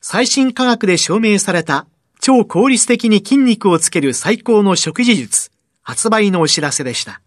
最新科学で証明された超効率的に筋肉をつける最高の食事術、発売のお知らせでした。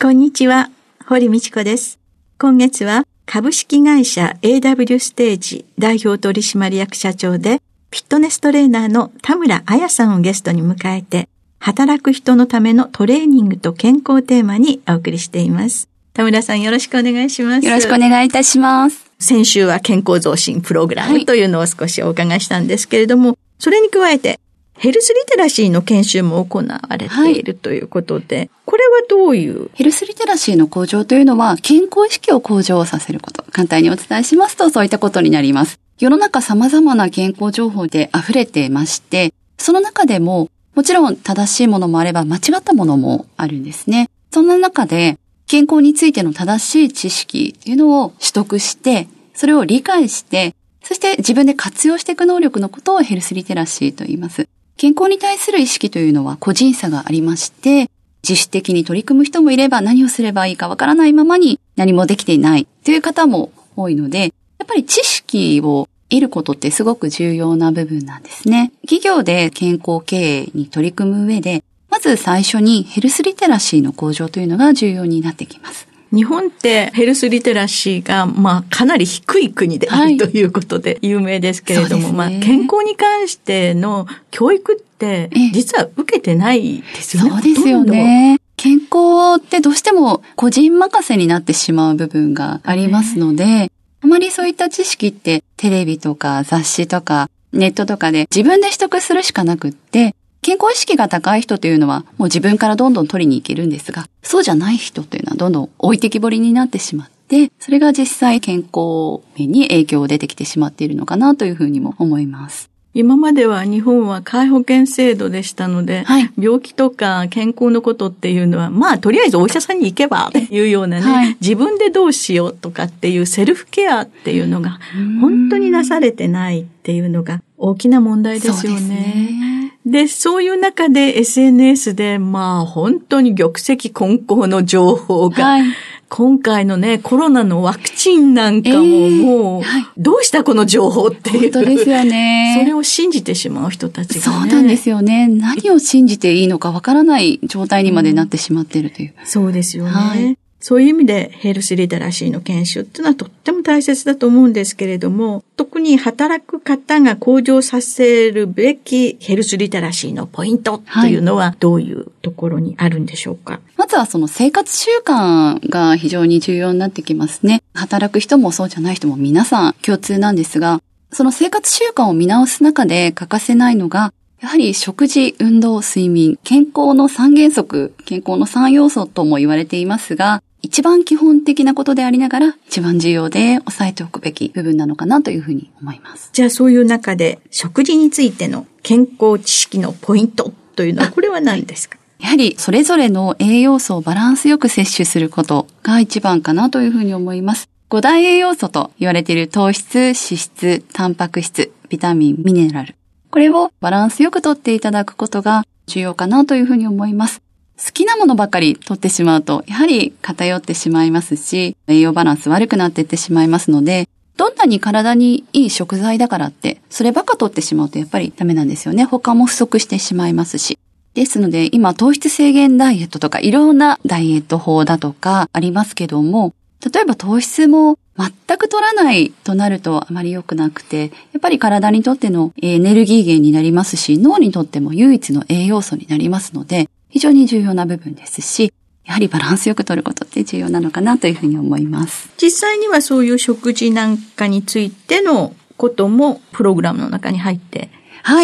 こんにちは、堀道子です。今月は株式会社 AW ステージ代表取締役社長でフィットネストレーナーの田村彩さんをゲストに迎えて働く人のためのトレーニングと健康テーマにお送りしています。田村さんよろしくお願いします。よろしくお願いいたします。先週は健康増進プログラムというのを少しお伺いしたんですけれども、はい、それに加えてヘルスリテラシーの研修も行われているということで、はい、これはどういう？ヘルスリテラシーの向上というのは健康意識を向上させること。簡単にお伝えしますとそういったことになります。世の中様々な健康情報で溢れてまして、その中でももちろん正しいものもあれば間違ったものもあるんですね。そんな中で健康についての正しい知識というのを取得して、それを理解して、そして自分で活用していく能力のことをヘルスリテラシーと言います。健康に対する意識というのは個人差がありまして、自主的に取り組む人もいれば何をすればいいかわからないままに何もできていないという方も多いので、やっぱり知識を得ることってすごく重要な部分なんですね。企業で健康経営に取り組む上で、まず最初にヘルスリテラシーの向上というのが重要になってきます。日本ってヘルスリテラシーが、まあ、かなり低い国であるということで有名ですけれども、はいね、まあ、健康に関しての教育って、実は受けてないですよね。そうですよね。健康ってどうしても個人任せになってしまう部分がありますので、あまりそういった知識ってテレビとか雑誌とかネットとかで自分で取得するしかなくって、健康意識が高い人というのはもう自分からどんどん取りに行けるんですが、そうじゃない人というのはどんどん置いてきぼりになってしまって、それが実際健康面に影響を出てきてしまっているのかなというふうにも思います。今までは日本は介保険制度でしたので、はい、病気とか健康のことっていうのは、まあとりあえずお医者さんに行けばというようなね、はい、自分でどうしようとかっていうセルフケアっていうのが本当になされてないっていうのが大きな問題ですよね。で、そういう中で SNS で、まあ本当に玉石混交の情報が、はい、今回のね、コロナのワクチンなんかももう、どうしたこの情報っていう。本当ですよね。それを信じてしまう人たちが、ね、そうなんですよね。何を信じていいのかわからない状態にまでなってしまっているという。うん、そうですよね。はいそういう意味でヘルスリテラシーの研修っていうのはとっても大切だと思うんですけれども、特に働く方が向上させるべきヘルスリテラシーのポイントというのはどういうところにあるんでしょうか、はい、まずはその生活習慣が非常に重要になってきますね。働く人もそうじゃない人も皆さん共通なんですが、その生活習慣を見直す中で欠かせないのがやはり食事、運動、睡眠、健康の三原則、健康の三要素とも言われていますが、一番基本的なことでありながら、一番重要で押さえておくべき部分なのかなというふうに思います。じゃあそういう中で、食事についての健康知識のポイントというのは、これは何ですか？やはりそれぞれの栄養素をバランスよく摂取することが一番かなというふうに思います。五大栄養素と言われている糖質、脂質、タンパク質、ビタミン、ミネラル。これをバランスよくとっていただくことが重要かなというふうに思います。好きなものばかり取ってしまうと、やはり偏ってしまいますし、栄養バランス悪くなっていってしまいますので、どんなに体にいい食材だからって、そればっか取ってしまうとやっぱりダメなんですよね。他も不足してしまいますし。ですので、今糖質制限ダイエットとかいろんなダイエット法だとかありますけども、例えば糖質も全く取らないとなるとあまり良くなくて、やっぱり体にとってのエネルギー源になりますし、脳にとっても唯一の栄養素になりますので、非常に重要な部分ですし、やはりバランスよく取ることって重要なのかなというふうに思います。実際にはそういう食事なんかについてのこともプログラムの中に入って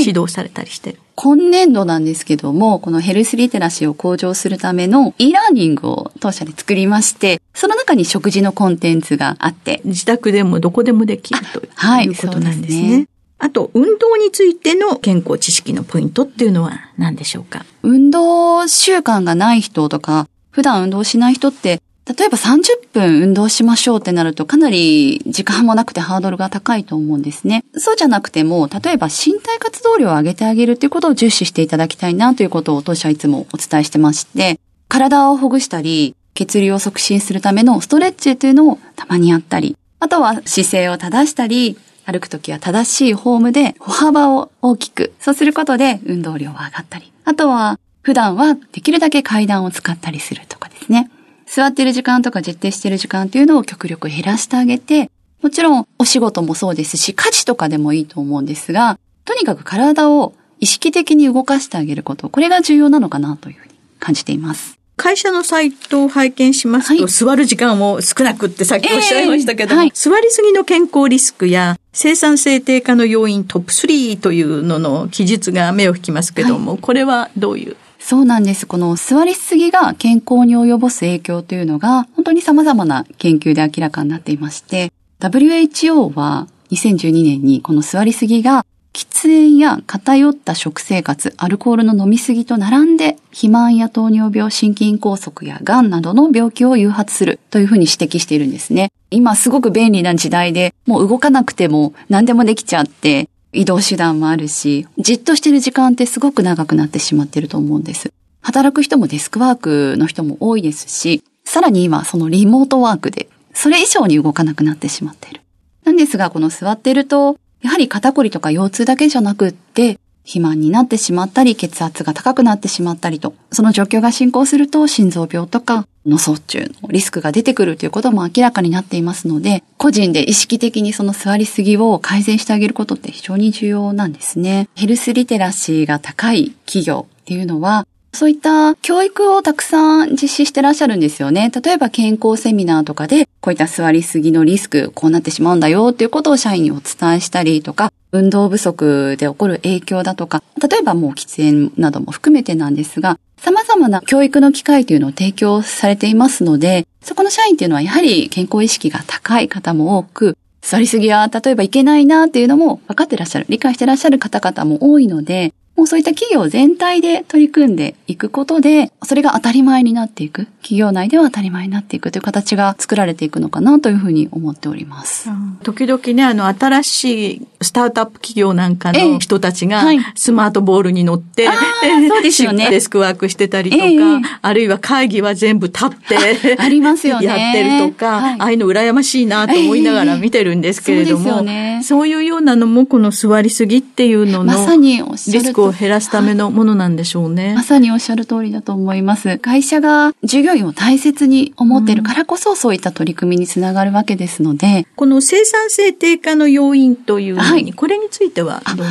指導されたりしてる。はい今年度なんですけども、このヘルスリテラシーを向上するための e ラーニングを当社で作りまして、その中に食事のコンテンツがあって。自宅でもどこでもできるということなんですね。はいあと、運動についての健康知識のポイントっていうのは何でしょうか？運動習慣がない人とか、普段運動しない人って、例えば30分運動しましょうってなるとかなり時間もなくてハードルが高いと思うんですね。そうじゃなくても、例えば身体活動量を上げてあげるっていうことを重視していただきたいなということを当社はいつもお伝えしてまして、体をほぐしたり、血流を促進するためのストレッチというのをたまにやったり、あとは姿勢を正したり、歩くときは正しいフォームで歩幅を大きく、そうすることで運動量が上がったり、あとは普段はできるだけ階段を使ったりするとかですね。座ってる時間とか実定してる時間っていうのを極力減らしてあげて、もちろんお仕事もそうですし、家事とかでもいいと思うんですが、とにかく体を意識的に動かしてあげること、これが重要なのかなというふうに感じています。会社のサイトを拝見しますと、はい、座る時間も少なくってさっきおっしゃいましたけど、えーはい、座りすぎの健康リスクや生産性低下の要因トップ3というのの記述が目を引きますけども、はい、これはどういう？そうなんです。この座りすぎが健康に及ぼす影響というのが本当に様々な研究で明らかになっていまして、WHO は2012年にこの座りすぎが喫煙や偏った食生活、アルコールの飲みすぎと並んで、肥満や糖尿病、心筋梗塞や癌などの病気を誘発するというふうに指摘しているんですね。今すごく便利な時代で、もう動かなくても何でもできちゃって、移動手段もあるし、じっとしてる時間ってすごく長くなってしまってると思うんです。働く人もデスクワークの人も多いですし、さらに今そのリモートワークで、それ以上に動かなくなってしまっている。なんですが、この座っていると、やはり肩こりとか腰痛だけじゃなくって、肥満になってしまったり、血圧が高くなってしまったりと、その状況が進行すると心臓病とか脳卒中のリスクが出てくるということも明らかになっていますので、個人で意識的にその座りすぎを改善してあげることって非常に重要なんですね。ヘルスリテラシーが高い企業っていうのは、そういった教育をたくさん実施してらっしゃるんですよね。例えば健康セミナーとかで、こういった座りすぎのリスク、こうなってしまうんだよっていうことを社員にお伝えしたりとか、運動不足で起こる影響だとか、例えばもう喫煙なども含めてなんですが、様々な教育の機会というのを提供されていますので、そこの社員っていうのはやはり健康意識が高い方も多く、座りすぎは例えばいけないなっていうのも分かってらっしゃる、理解してらっしゃる方々も多いので、もうそういった企業全体で取り組んでいくことで、それが当たり前になっていく。企業内では当たり前になっていくという形が作られていくのかなというふうに思っております。うん、時々ね、あの、新しいスタートアップ企業なんかの人たちが、スマートボールに乗って、そうですよね。デスクワークしてたりとか、えー、あるいは会議は全部立って ありますよね。やってるとか、はい、ああいうの羨ましいなと思いながら見てるんですけれども、えー、そう、ね、そういうようなのもこの座りすぎっていうののリスクを減らすためのものなんでしょうね。まさにおっしゃる通りだと思います。会社が従業員を大切に思っているからこそ、そういった取り組みにつながるわけですので。この生産性低下の要因というのに、はい、これについてはどんな？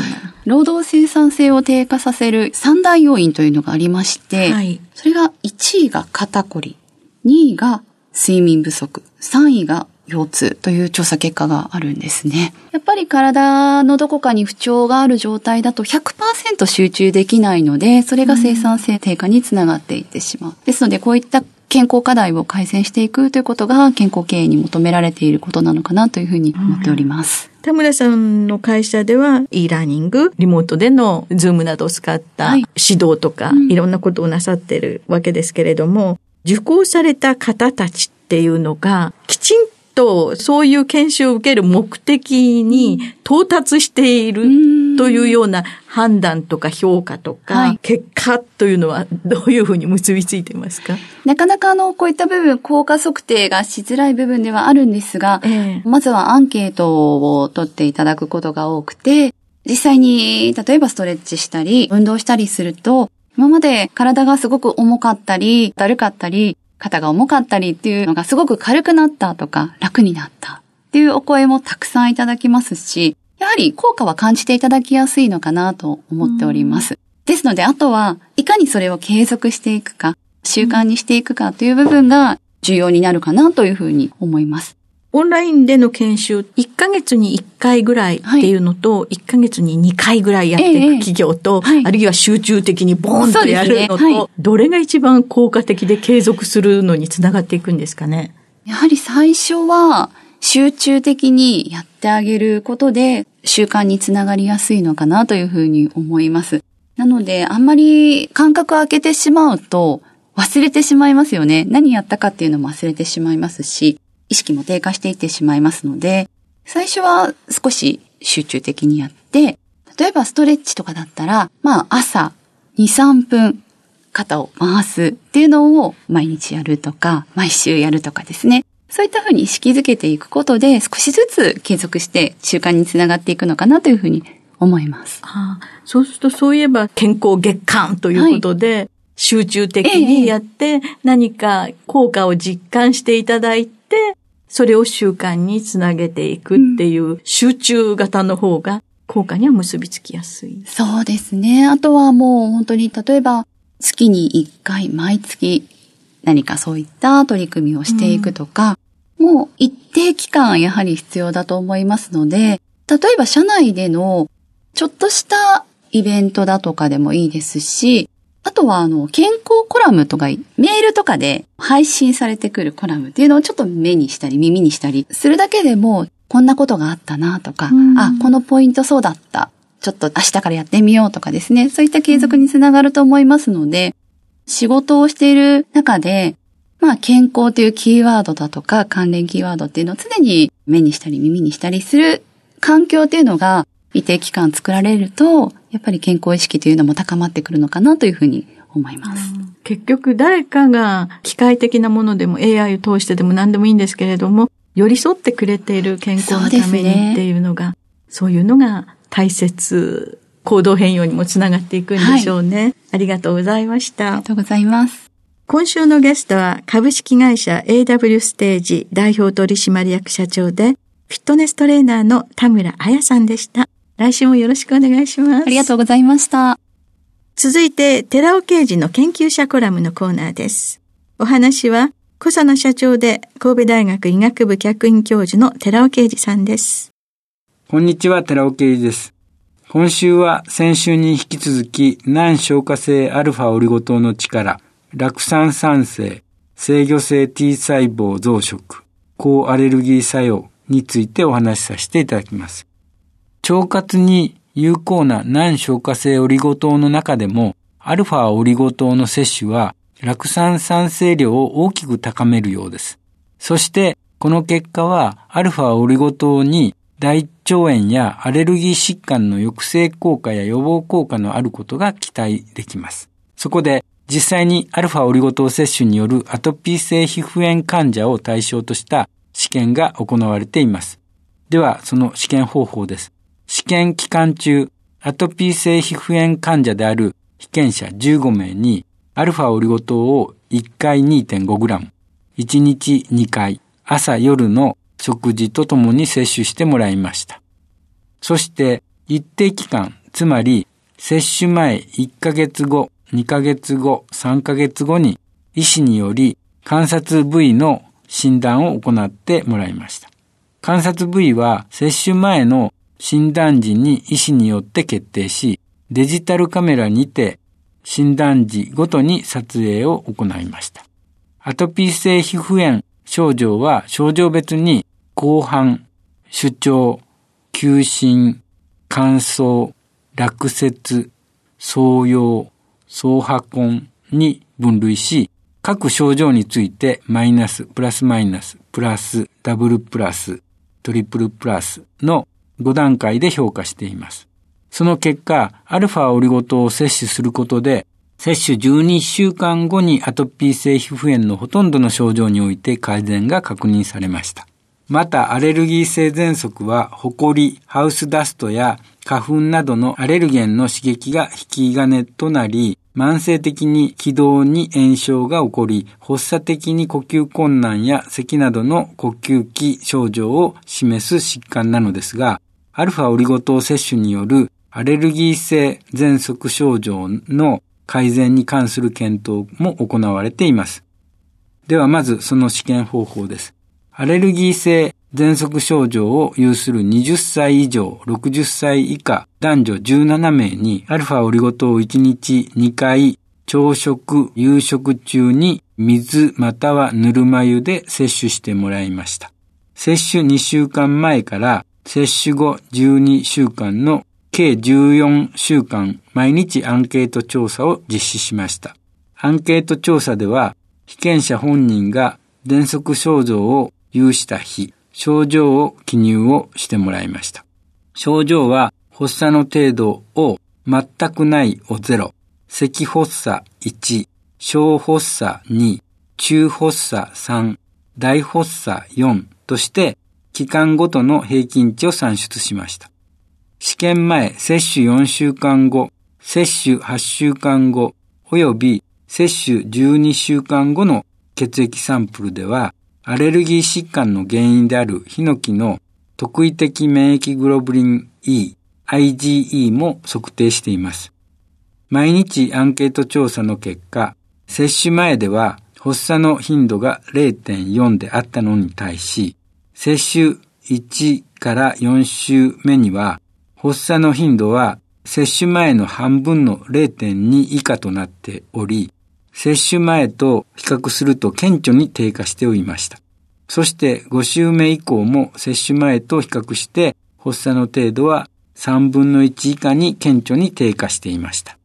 労働生産性を低下させる三大要因というのがありまして、はい、それが1位が肩こり、2位が睡眠不足、3位が腰痛という調査結果があるんですね。やっぱり体のどこかに不調がある状態だと100%集中できないので、それが生産性低下につながっていってしまう。ですので、こういった健康課題を改善していくということが健康経営に求められていることなのかなというふうに思っております。田村さんの会社では e ラーニング、リモートでのズームなどを使った指導とか、い、ろんなことをなさってるわけですけれども、受講された方たちっていうのがきちんとそういう研修を受ける目的に到達しているというような判断とか評価とか、結果というのはどういうふうに結びついていますか？なかなかあの、こういった部分、効果測定がしづらい部分ではあるんですが、えー、まずはアンケートを取っていただくことが多くて、実際に、例えばストレッチしたり、運動したりすると、今まで体がすごく重かったり、だるかったり、肩が重かったりっていうのがすごく軽くなったとか、楽になった。っていうお声もたくさんいただきますし、やはり効果は感じていただきやすいのかなと思っております。ですので、あとは、いかにそれを継続していくか、習慣にしていくかという部分が重要になるかなというふうに思います。オンラインでの研修、1ヶ月に1回ぐらいっていうのと、はい、1ヶ月に2回ぐらいやっていく企業と、ええあるいは集中的にボーンとやるのと、ね。はい、どれが一番効果的で継続するのにつながっていくんですかね？やはり最初は集中的にやってあげることで習慣につながりやすいのかなというふうに思います。なので、あんまり間隔を空けてしまうと忘れてしまいますよね。何やったかっていうのも忘れてしまいますし、意識も低下していってしまいますので、最初は少し集中的にやって、例えばストレッチとかだったら、まあ朝2、3分肩を回すっていうのを毎日やるとか、毎週やるとかですね。そういったふうに意識づけていくことで少しずつ継続して習慣につながっていくのかなというふうに思います。はあ、そうするとそういえば健康月間ということで、はい、集中的にやって、何か効果を実感していただいて、それを習慣につなげていくっていう集中型の方が効果には結びつきやすい。そうですね。あとはもう本当に例えば月に1回毎月何かそういった取り組みをしていくとか、うん、もう一定期間やはり必要だと思いますので、例えば社内でのちょっとしたイベントだとかでもいいですし、あとは、あの、健康コラムとか、メールとかで配信されてくるコラムっていうのをちょっと目にしたり耳にしたりするだけでも、こんなことがあったなとか、あ、このポイントそうだった。ちょっと明日からやってみようとかですね。そういった継続につながると思いますので、仕事をしている中で、まあ健康というキーワードだとか関連キーワードっていうのを常に目にしたり耳にしたりする環境っていうのが一定期間作られると、やっぱり健康意識というのも高まってくるのかなというふうに思います。結局誰かが機械的なものでも AI を通してでも何でもいいんですけれども、寄り添ってくれている健康のためにっていうのが、そう、ね,、いうのが大切、行動変容にもつながっていくんでしょうね。はい、ありがとうございました。ありがとうございます。今週のゲストは株式会社 AW ステージ代表取締役社長でフィットネストレーナーの田村彩さんでした。来週もよろしくお願いします。ありがとうございました。続いて、寺尾刑事の研究者コラムのコーナーです。お話は、小佐野社長で神戸大学医学部客員教授の寺尾啓二さんです。こんにちは、寺尾啓二です。今週は先週に引き続き、難消化性アルファオリゴ糖の力、酪酸酸性、制御性 T 細胞増殖、抗アレルギー作用についてお話しさせていただきます。腸活に有効な難消化性オリゴ糖の中でも、アルファオリゴ糖の摂取は、酪酸酸性量を大きく高めるようです。そして、この結果は、アルファオリゴ糖に大腸炎やアレルギー疾患の抑制効果や予防効果のあることが期待できます。そこで、実際にアルファオリゴ糖摂取によるアトピー性皮膚炎患者を対象とした試験が行われています。では、その試験方法です。試験期間中、アトピー性皮膚炎患者である被験者15名に、アルファオリゴ糖を1回 2.5g、1日2回、朝夜の食事とともに摂取してもらいました。そして、一定期間、つまり、接種前1ヶ月後、2ヶ月後、3ヶ月後に、医師により観察部位の診断を行ってもらいました。観察部位は接種前の診断時に医師によって決定し、デジタルカメラにて診断時ごとに撮影を行いました。アトピー性皮膚炎症状は症状別に後半、主張、急進、乾燥、落雪、創用、総破根に分類し、各症状についてマイナス、プラスマイナス、プラス、ダブルプラス、トリプルプラスの5段階で評価しています。その結果、アルファオリゴ糖を摂取することで、摂取12週間後にアトピー性皮膚炎のほとんどの症状において改善が確認されました。また、アレルギー性喘息は、ホコリ、ハウスダストや花粉などのアレルゲンの刺激が引き金となり、慢性的に気道に炎症が起こり、発作的に呼吸困難や咳などの呼吸器症状を示す疾患なのですが、アルファオリゴ糖摂取によるアレルギー性喘息症状の改善に関する検討も行われています。ではまずその試験方法です。アレルギー性喘息症状を有する20歳以上60歳以下男女17名にアルファオリゴ糖を1日2回朝食、夕食中に水またはぬるま湯で摂取してもらいました。摂取2週間前から接種後12週間の計14週間毎日アンケート調査を実施しました。アンケート調査では被験者本人が喘息症状を有した日、症状を記入をしてもらいました。症状は発作の程度を全くないを0、咳発作1、小発作2、中発作3、大発作4として期間ごとの平均値を算出しました。試験前、接種4週間後、接種8週間後、及び接種12週間後の血液サンプルでは、アレルギー疾患の原因であるヒノキの特異的免疫グロブリン E、IgE も測定しています。毎日アンケート調査の結果、接種前では発作の頻度が0.4であったのに対し、接種1から4週目には発作の頻度は接種前の半分の0.2以下となっており、接種前と比較すると顕著に低下しておりました。そして5週目以降も接種前と比較して発作の程度は3分の1以下に顕著に低下していました。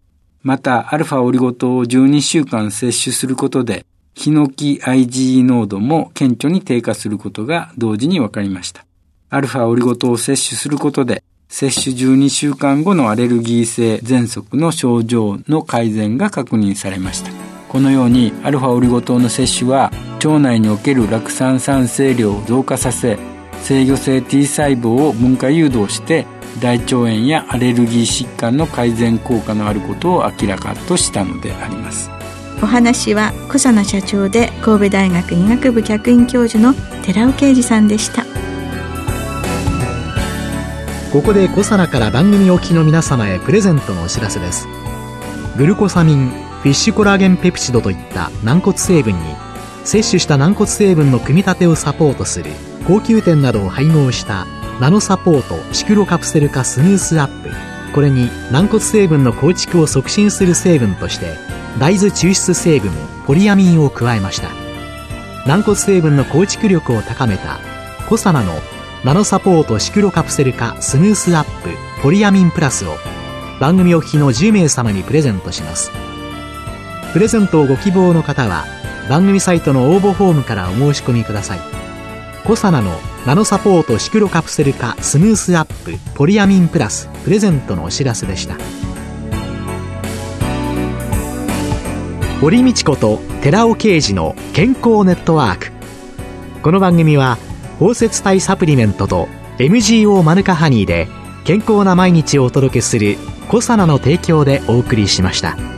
また、アルファオリゴ糖を12週間摂取することで、ヒノキ IgE 濃度も顕著に低下することが同時に分かりました。アルファオリゴ糖を摂取することで、接種12週間後のアレルギー性喘息の症状の改善が確認されました。このようにアルファオリゴ糖の摂取は腸内における酪酸産生量を増加させ制御性 T 細胞を分化誘導して大腸炎やアレルギー疾患の改善効果のあることを明らかとしたのであります。お話は小佐奈社長で神戸大学医学部客員教授の寺尾啓二さんでした。ここで小佐奈から番組お聞きの皆様へプレゼントのお知らせです。グルコサミンフィッシュコラーゲンペプチドといった軟骨成分に摂取した軟骨成分の組み立てをサポートする高級店などを配合したナノサポートシクロカプセル化スムースアップ。これに軟骨成分の構築を促進する成分として大豆抽出成分ポリアミンを加えました軟骨成分の構築力を高めたコサナのナノサポートシクロカプセル化スムースアップ。ポリアミンプラスを番組お聞きの10名様にプレゼントしますプレゼントをご希望の方は番組サイトの応募フォームからお申し込みください。コサナのナノサポートシクロカプセル化スムースアップポリアミンプラスプレゼントのお知らせでした。堀道子と寺尾啓二の健康ネットワーク。この番組は包摂体サプリメントと MGO マヌカハニーで健康な毎日をお届けするコサナの提供でお送りしました。